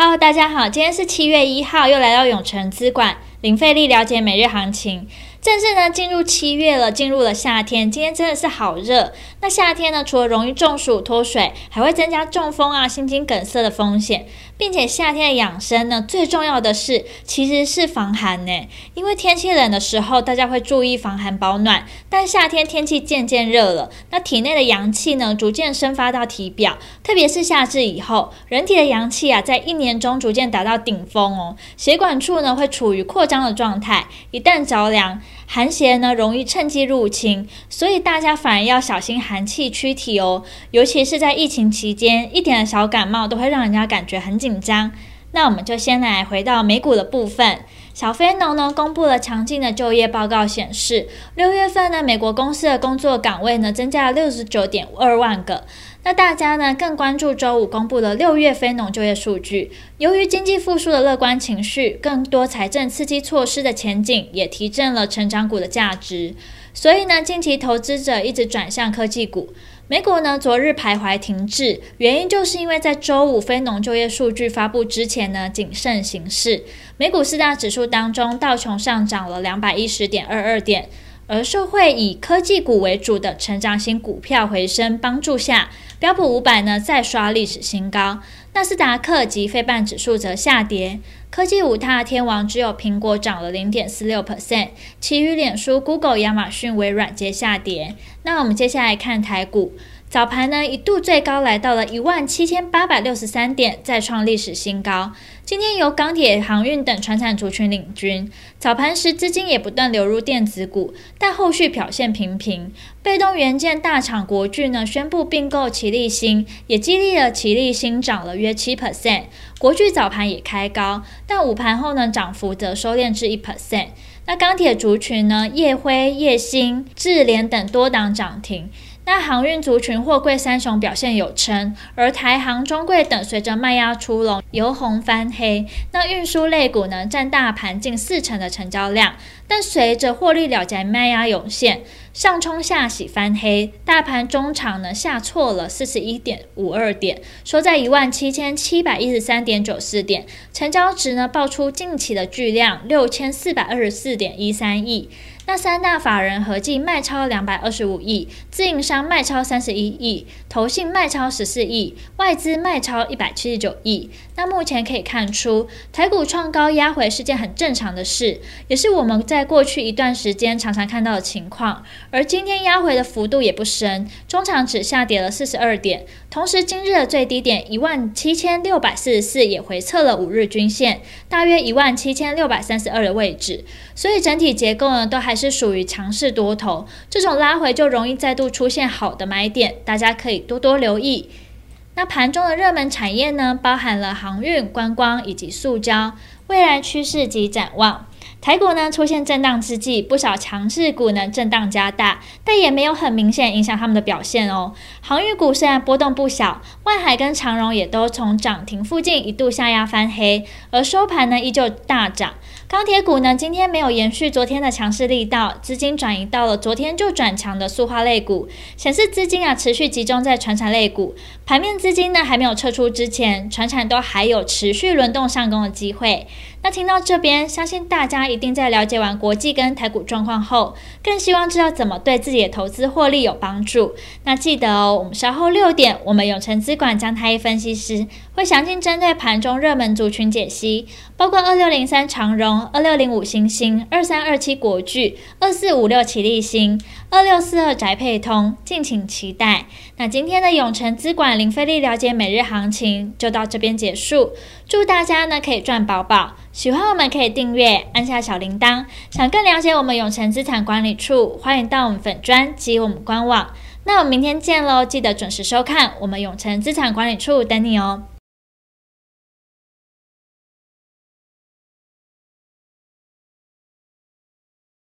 Hello，大家好，今天是七月一号，又来到永城资管，零费力了解每日行情。正式呢进入七月了，进入了夏天，今天真的是好热。那夏天呢，除了容易中暑脱水，还会增加中风啊、心肌梗塞的风险，并且夏天的养生呢，最重要的是其实是防寒呢。因为天气冷的时候，大家会注意防寒保暖，但夏天天气渐渐热了，那体内的阳气呢，逐渐生发到体表，特别是夏至以后，人体的阳气啊，在一年中逐渐达到顶峰哦，血管处呢会处于扩张的状态，一旦着凉。寒邪呢，容易趁机入侵，所以大家反而要小心寒气驱体哦。尤其是在疫情期间，一点的小感冒都会让人家感觉很紧张。那我们就先来回到美股的部分。小非农呢公布了强劲的就业报告，显示六月份呢美国公司的工作岗位呢增加了六十九点二万个。那大家呢更关注周五公布的六月非农就业数据。由于经济复苏的乐观情绪，更多财政刺激措施的前景也提振了成长股的价值。所以呢，近期投资者一直转向科技股。美股呢，昨日徘徊停滞，原因就是因为在周五非农就业数据发布之前呢，谨慎行事。美股四大指数当中，道琼上涨了两百一十点二二点，而社会以科技股为主的成长型股票回升帮助下，标普五百呢再刷历史新高。纳斯达克及非半指数则下跌。科技五大天王只有苹果涨了零点四六 percent，其余脸书、Google、亚马逊、微软皆下跌。那我们接下来看台股，早盘呢一度最高来到了一万七千八百六十三点，再创历史新高。今天由钢铁、航运等传产族群领军，早盘时资金也不断流入电子股，但后续表现平平。被动元件大厂国巨呢宣布并购奇力新，也激励了奇力新涨了约七 percent。国巨早盘也开高，但午盘后呢涨幅则收敛至一 percent。那钢铁族群呢，烨辉、烨兴、智联等多档涨停。那航运族群货柜三雄表现有成，而台航、中柜等随着卖压出笼，由红翻黑。那运输类股呢，占大盘近四成的成交量，但随着获利了结卖压涌现，上冲下洗翻黑，大盘中场呢下挫了四十一点五二点，收在一万七千七百一十三点九四点，成交值呢爆出近期的巨量六千四百二十四点一三亿。那三大法人合计卖超两百二十五亿，自营商卖超三十一亿，投信卖超十四亿，外资卖超一百七十九亿。那目前可以看出，台股创高压回是件很正常的事，也是我们在过去一段时间常常看到的情况。而今天压回的幅度也不深，中场只下跌了四十二点。同时，今日的最低点一万七千六百四十四也回测了五日均线，大约一万七千六百三十二的位置。所以整体结构呢，都还是属于强势多头。这种拉回就容易再度出现好的买点，大家可以多多留意。那盘中的热门产业呢，包含了航运、观光以及塑胶，未来趋势及展望。台股呢出现震荡之际，不少强势股呢震荡加大，但也没有很明显影响他们的表现哦。航运股虽然波动不小，万海跟长荣也都从涨停附近一度下压翻黑，而收盘呢依旧大涨。钢铁股呢今天没有延续昨天的强势力道，资金转移到了昨天就转强的塑化类股，显示资金啊持续集中在船产类股。盘面资金呢还没有撤出之前，船产都还有持续轮动上攻的机会。那听到这边，相信大家一定在了解完国际跟台股状况后，更希望知道怎么对自己的投资获利有帮助。那记得哦，我们稍后六点，我们永诚资管江太一分析师会详尽针对盘中热门族群解析，包括二六零三长荣、二六零五星星、二三二七国巨、二四五六起立星、二六四二宅配通，敬请期待。那今天的永诚资管零费力了解每日行情就到这边结束，祝大家呢可以赚饱饱。喜欢我们可以订阅，按下小铃铛。想更了解我们永诚资产管理处，欢迎到我们粉专及我们官网。那我们明天见喽，记得准时收看我们永诚资产管理处等你哦。